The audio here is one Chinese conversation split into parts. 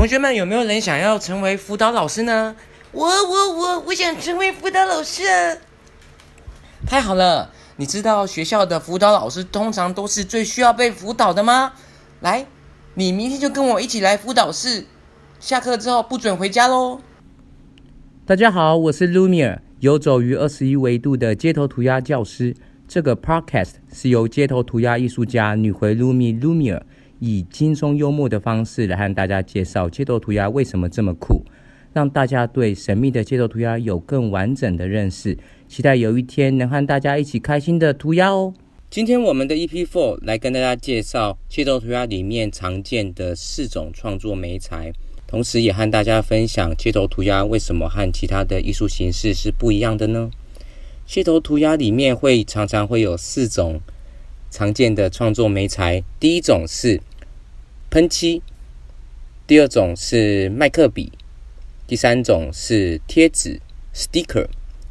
同学们有没有人想要成为辅导老师呢？我我我我想成为辅导老师啊！太好了，你知道学校的辅导老师通常都是最需要被辅导的吗？来，你明天就跟我一起来辅导室，下课之后不准回家喽。大家好，我是 Lumiere，游走于二十一维度的街头涂鸦教师。这个 Podcast 是由街头涂鸦艺术家女回 Lumi Lumiere 以轻松幽默的方式来和大家介绍街头涂鸦为什么这么酷，让大家对神秘的街头涂鸦有更完整的认识。期待有一天能和大家一起开心的涂鸦哦。今天我们的 EP Four 来跟大家介绍街头涂鸦里面常见的四种创作媒材，同时也和大家分享街头涂鸦为什么和其他的艺术形式是不一样的呢？街头涂鸦里面会常常会有四种常见的创作媒材，第一种是喷漆，第二种是麦克笔，第三种是贴纸。（sticker）。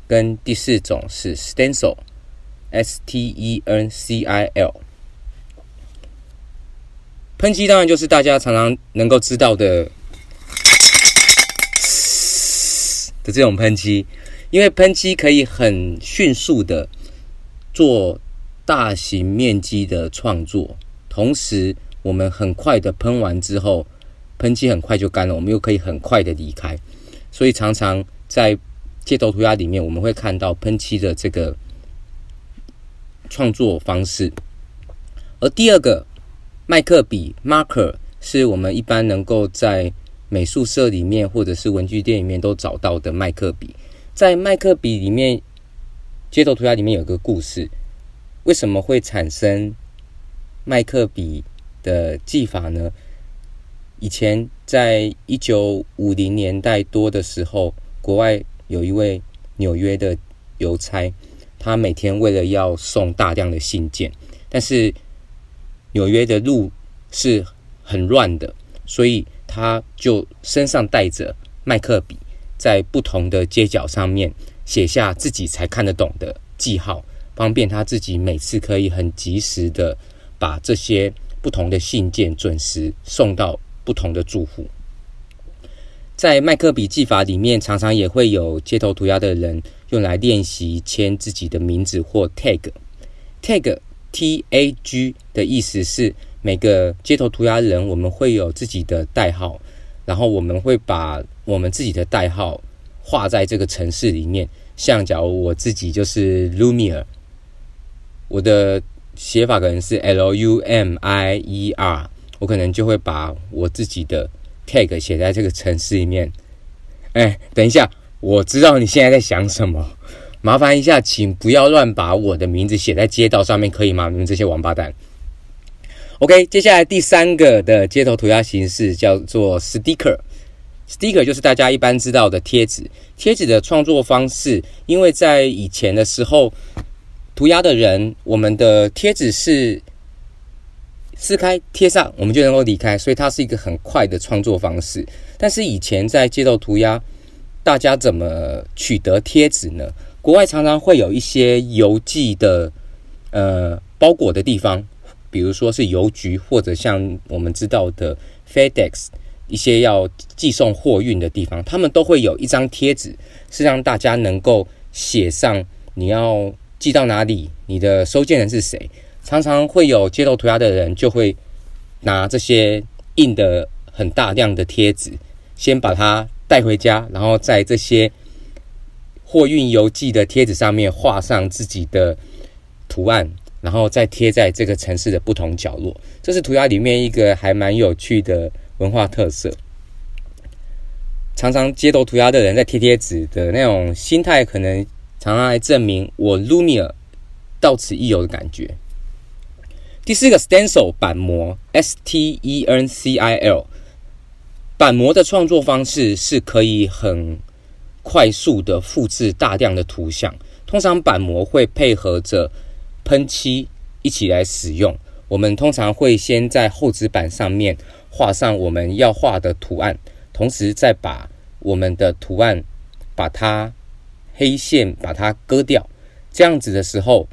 跟第四种是 stencil，S T E N C I L。喷漆当然就是大家常常能够知道的的这种喷漆，因为喷漆可以很迅速的做大型面积的创作，同时我们很快的喷完之后，喷漆很快就干了，我们又可以很快的离开，所以常常在街头涂鸦里面，我们会看到喷漆的这个创作方式。而第二个麦克笔 （marker） 是我们一般能够在美术社里面或者是文具店里面都找到的麦克笔。在麦克笔里面，街头涂鸦里面有个故事：为什么会产生麦克笔的技法呢？以前在一九五零年代多的时候，国外。有一位纽约的邮差，他每天为了要送大量的信件，但是纽约的路是很乱的，所以他就身上带着麦克笔，在不同的街角上面写下自己才看得懂的记号，方便他自己每次可以很及时的把这些不同的信件准时送到不同的住户。在麦克笔记法里面，常常也会有街头涂鸦的人用来练习签自己的名字或 tag。tag T A G 的意思是每个街头涂鸦人，我们会有自己的代号，然后我们会把我们自己的代号画在这个城市里面。像假如我自己就是 Lumiere，我的写法可能是 L U M I E R，我可能就会把我自己的。tag 写在这个城市里面，哎，等一下，我知道你现在在想什么，麻烦一下，请不要乱把我的名字写在街道上面，可以吗？你们这些王八蛋。OK，接下来第三个的街头涂鸦形式叫做 sticker，sticker 就是大家一般知道的贴纸。贴纸的创作方式，因为在以前的时候，涂鸦的人，我们的贴纸是。撕开贴上，我们就能够离开，所以它是一个很快的创作方式。但是以前在街头涂鸦，大家怎么取得贴纸呢？国外常常会有一些邮寄的呃包裹的地方，比如说是邮局，或者像我们知道的 FedEx 一些要寄送货运的地方，他们都会有一张贴纸，是让大家能够写上你要寄到哪里，你的收件人是谁。常常会有街头涂鸦的人，就会拿这些印的很大量的贴纸，先把它带回家，然后在这些货运邮寄的贴纸上面画上自己的图案，然后再贴在这个城市的不同角落。这是涂鸦里面一个还蛮有趣的文化特色。常常街头涂鸦的人在贴贴纸的那种心态，可能常常来证明我 Lumia 到此一游的感觉。第四个 stencil 板模，S T E N C I L 板模的创作方式是可以很快速的复制大量的图像。通常板模会配合着喷漆一起来使用。我们通常会先在厚纸板上面画上我们要画的图案，同时再把我们的图案把它黑线把它割掉。这样子的时候，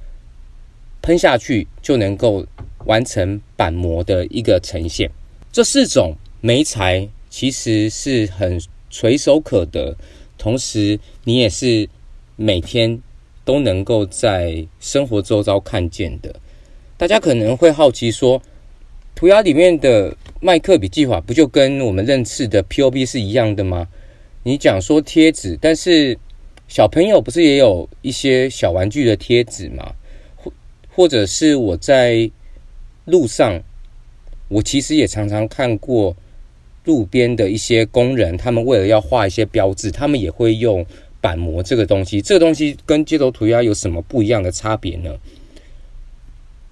喷下去就能够。完成板模的一个呈现，这四种媒材其实是很垂手可得，同时你也是每天都能够在生活周遭看见的。大家可能会好奇说，涂鸦里面的麦克笔记法不就跟我们认识的 POP 是一样的吗？你讲说贴纸，但是小朋友不是也有一些小玩具的贴纸吗？或或者是我在路上，我其实也常常看过路边的一些工人，他们为了要画一些标志，他们也会用板模这个东西。这个东西跟街头涂鸦有什么不一样的差别呢？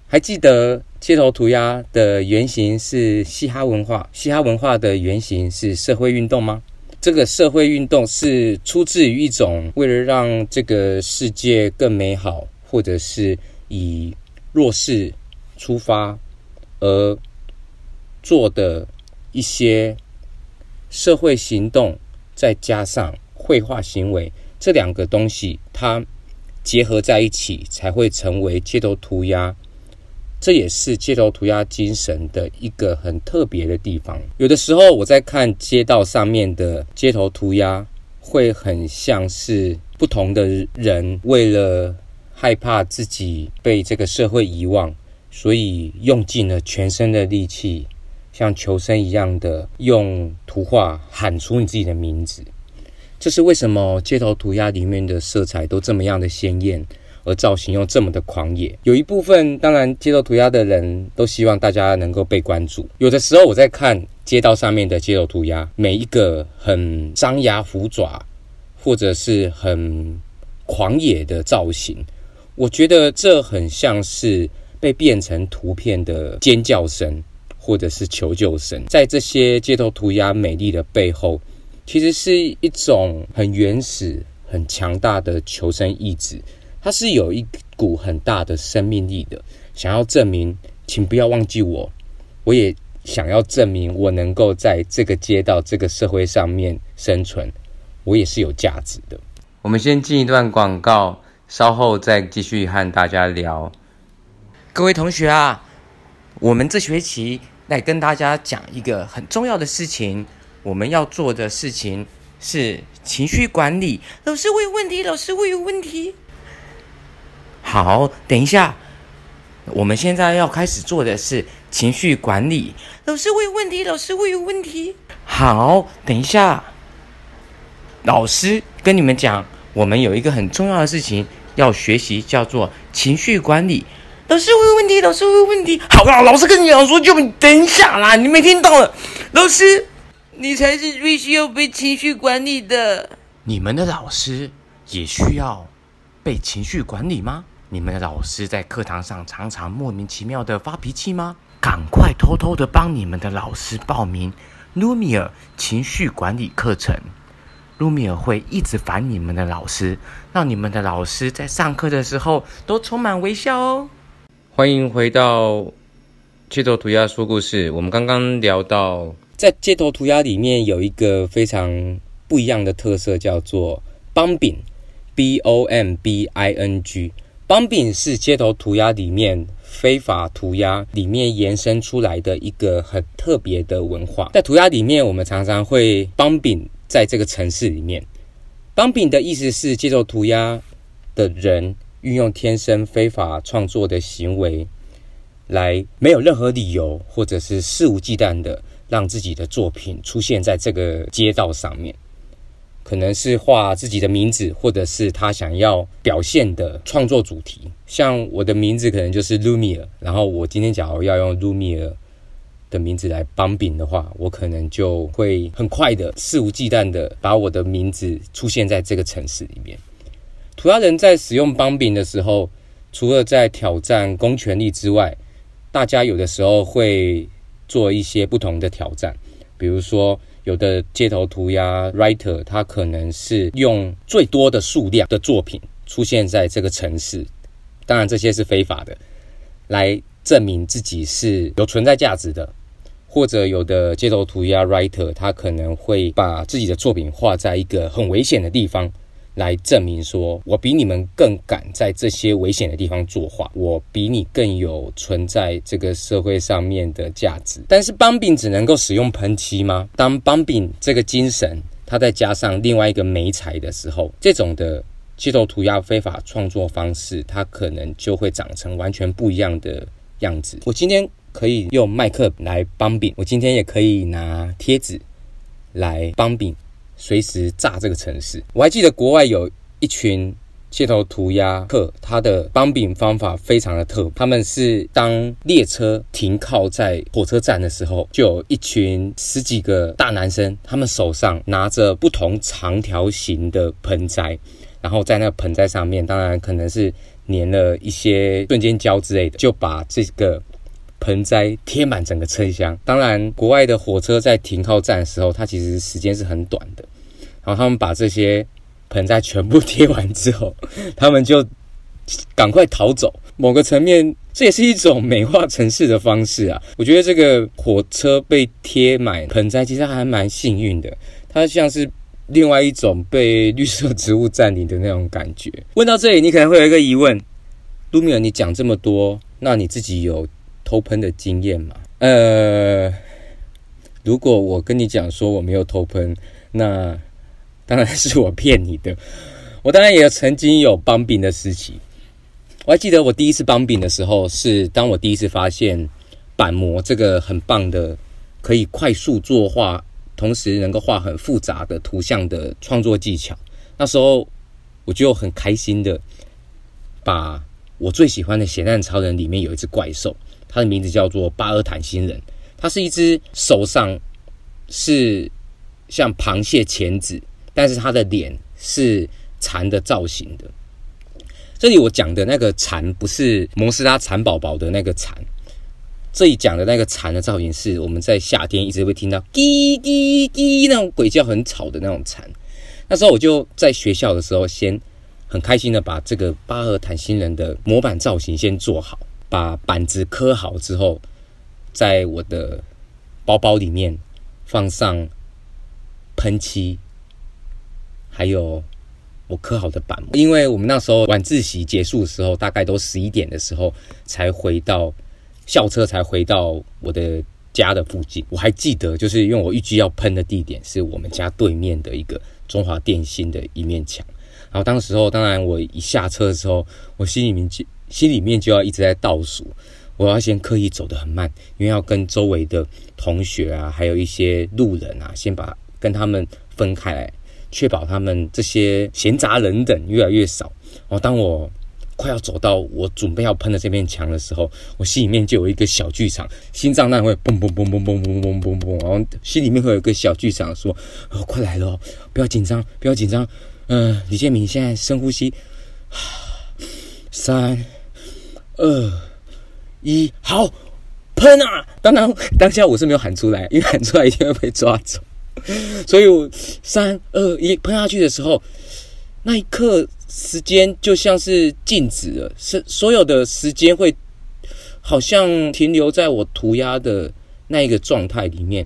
还记得街头涂鸦的原型是嘻哈文化，嘻哈文化的原型是社会运动吗？这个社会运动是出自于一种为了让这个世界更美好，或者是以弱势出发而做的一些社会行动，再加上绘画行为这两个东西，它结合在一起，才会成为街头涂鸦。这也是街头涂鸦精神的一个很特别的地方。有的时候我在看街道上面的街头涂鸦，会很像是不同的人为了害怕自己被这个社会遗忘，所以用尽了全身的力气，像求生一样的用图画喊出你自己的名字。这是为什么街头涂鸦里面的色彩都这么样的鲜艳？而造型又这么的狂野，有一部分当然街头涂鸦的人都希望大家能够被关注。有的时候我在看街道上面的街头涂鸦，每一个很张牙虎爪或者是很狂野的造型，我觉得这很像是被变成图片的尖叫声或者是求救声。在这些街头涂鸦美丽的背后，其实是一种很原始、很强大的求生意志。它是有一股很大的生命力的，想要证明，请不要忘记我，我也想要证明我能够在这个街道、这个社会上面生存，我也是有价值的。我们先进一段广告，稍后再继续和大家聊。各位同学啊，我们这学期来跟大家讲一个很重要的事情，我们要做的事情是情绪管理。老师，我有问题，老师，我有问题。好，等一下，我们现在要开始做的是情绪管理。老师，我有问题。老师，我有问题。好，等一下，老师跟你们讲，我们有一个很重要的事情要学习，叫做情绪管理。老师，我有问题。老师，我有问题。好啦，老师跟你讲说，就等一下啦，你没听到了。老师，你才是最需要被情绪管理的。你们的老师也需要被情绪管理吗？你们的老师在课堂上常常莫名其妙的发脾气吗？赶快偷偷的帮你们的老师报名卢米尔情绪管理课程。卢米尔会一直烦你们的老师，让你们的老师在上课的时候都充满微笑哦。欢迎回到街头涂鸦说故事。我们刚刚聊到，在街头涂鸦里面有一个非常不一样的特色，叫做帮柄 （B O M B I N G）。帮柄是街头涂鸦里面非法涂鸦里面延伸出来的一个很特别的文化。在涂鸦里面，我们常常会帮柄在这个城市里面。帮柄的意思是街头涂鸦的人运用天生非法创作的行为，来没有任何理由或者是肆无忌惮的让自己的作品出现在这个街道上面。可能是画自己的名字，或者是他想要表现的创作主题。像我的名字可能就是 Lumia，然后我今天假如要用 Lumia 的名字来帮饼的话，我可能就会很快的肆无忌惮的把我的名字出现在这个城市里面。涂鸦人在使用帮饼的时候，除了在挑战公权力之外，大家有的时候会做一些不同的挑战，比如说。有的街头涂鸦 writer，他可能是用最多的数量的作品出现在这个城市，当然这些是非法的，来证明自己是有存在价值的。或者有的街头涂鸦 writer，他可能会把自己的作品画在一个很危险的地方，来证明说，我比你们更敢在这些危险的地方作画，我比你更有存在这个社会上面的价值。但是邦饼只能够使用喷漆吗？当邦饼这个精神，它再加上另外一个媒材的时候，这种的街头涂鸦非法创作方式，它可能就会长成完全不一样的样子。我今天可以用麦克来邦饼，我今天也可以拿贴纸来邦饼。随时炸这个城市。我还记得国外有一群街头涂鸦客，他的帮饼方法非常的特。他们是当列车停靠在火车站的时候，就有一群十几个大男生，他们手上拿着不同长条形的盆栽，然后在那个盆栽上面，当然可能是粘了一些瞬间胶之类的，就把这个盆栽贴满整个车厢。当然，国外的火车在停靠站的时候，它其实时间是很短的。然后他们把这些盆栽全部贴完之后，他们就赶快逃走。某个层面，这也是一种美化城市的方式啊。我觉得这个火车被贴满盆栽，其实还蛮幸运的。它像是另外一种被绿色植物占领的那种感觉。问到这里，你可能会有一个疑问：卢米尔，你讲这么多，那你自己有偷喷的经验吗？呃，如果我跟你讲说我没有偷喷，那当然是我骗你的，我当然也曾经有帮饼的时期。我还记得我第一次帮饼的时候，是当我第一次发现板模这个很棒的，可以快速作画，同时能够画很复杂的图像的创作技巧。那时候我就很开心的把我最喜欢的《咸蛋超人》里面有一只怪兽，它的名字叫做巴尔坦星人，它是一只手上是像螃蟹钳子。但是他的脸是蚕的造型的。这里我讲的那个蚕不是摩斯拉蚕宝宝的那个蚕，这里讲的那个蚕的造型是我们在夏天一直会听到滴滴滴那种鬼叫很吵的那种蚕。那时候我就在学校的时候，先很开心的把这个巴尔坦星人的模板造型先做好，把板子刻好之后，在我的包包里面放上喷漆。还有我刻好的板，因为我们那时候晚自习结束的时候，大概都十一点的时候才回到校车，才回到我的家的附近。我还记得，就是因为我预计要喷的地点是我们家对面的一个中华电信的一面墙。然后当时候，当然我一下车的时候，我心里面就心里面就要一直在倒数，我要先刻意走得很慢，因为要跟周围的同学啊，还有一些路人啊，先把跟他们分开来。确保他们这些闲杂人等越来越少。哦，当我快要走到我准备要喷的这面墙的时候，我心里面就有一个小剧场，心脏那会嘣嘣嘣嘣嘣嘣嘣嘣嘣，然后心里面会有一个小剧场说：“哦，快来了，不要紧张，不要紧张。”嗯，李建明现在深呼吸，三、二、一，好，喷啊！当然，当下我是没有喊出来，因为喊出来一定会被抓走。所以，我三二一喷下去的时候，那一刻时间就像是静止了，是所有的时间会好像停留在我涂鸦的那一个状态里面。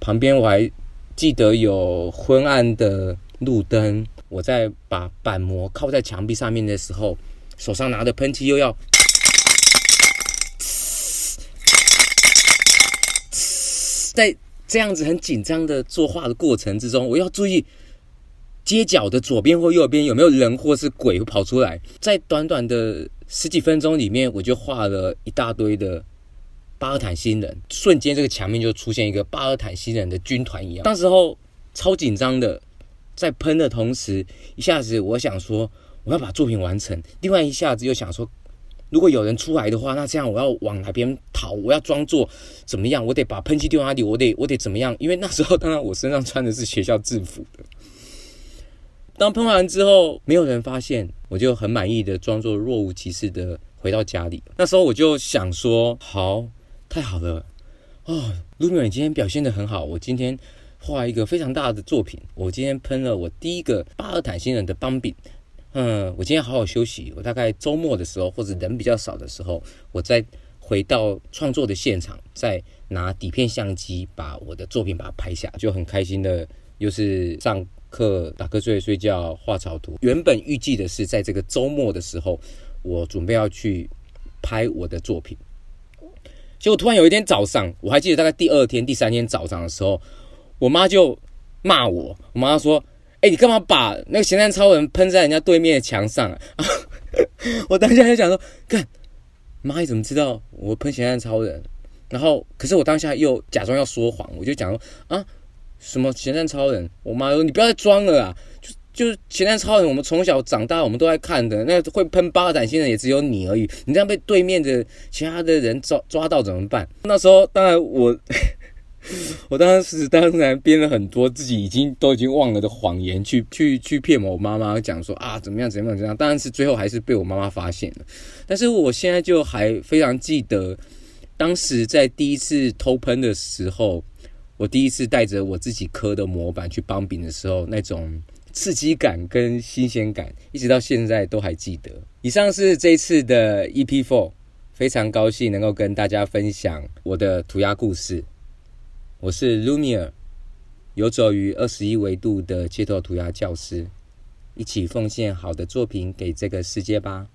旁边我还记得有昏暗的路灯，我在把板膜靠在墙壁上面的时候，手上拿着喷漆又要在。这样子很紧张的作画的过程之中，我要注意街角的左边或右边有没有人或是鬼跑出来。在短短的十几分钟里面，我就画了一大堆的巴尔坦星人，瞬间这个墙面就出现一个巴尔坦星人的军团一样。当时候超紧张的，在喷的同时，一下子我想说我要把作品完成，另外一下子又想说。如果有人出来的话，那这样我要往哪边逃？我要装作怎么样？我得把喷漆丢哪里？我得我得怎么样？因为那时候当然我身上穿的是学校制服的。当喷完之后，没有人发现，我就很满意的装作若无其事的回到家里。那时候我就想说：好，太好了哦，卢米尔今天表现的很好。我今天画一个非常大的作品。我今天喷了我第一个巴尔坦星人的邦饼。嗯，我今天好好休息。我大概周末的时候，或者人比较少的时候，我再回到创作的现场，再拿底片相机把我的作品把它拍下，就很开心的，又是上课、打瞌睡、睡觉、画草图。原本预计的是在这个周末的时候，我准备要去拍我的作品。结果突然有一天早上，我还记得大概第二天、第三天早上的时候，我妈就骂我。我妈说：“哎、你干嘛把那个咸蛋超人喷在人家对面的墙上啊？” 我当下就想说：“干，妈，你怎么知道我喷咸蛋超人？”然后，可是我当下又假装要说谎，我就讲说：“啊，什么咸蛋超人？”我妈说：“你不要再装了啊！”就就是咸蛋超人，我们从小长大，我们都在看的。那会喷八胆星的也只有你而已。你这样被对面的其他的人抓抓到怎么办？那时候当然我，我当时当然编了很多自己已经都已经忘了的谎言，去去去骗我妈妈，讲说啊怎么样怎么样怎么样。当然是最后还是被我妈妈发现了。但是我现在就还非常记得，当时在第一次偷喷的时候，我第一次带着我自己刻的模板去帮饼的时候，那种。刺激感跟新鲜感，一直到现在都还记得。以上是这一次的 EP Four，非常高兴能够跟大家分享我的涂鸦故事。我是 Lumiere，游走于二十一维度的街头涂鸦教师，一起奉献好的作品给这个世界吧。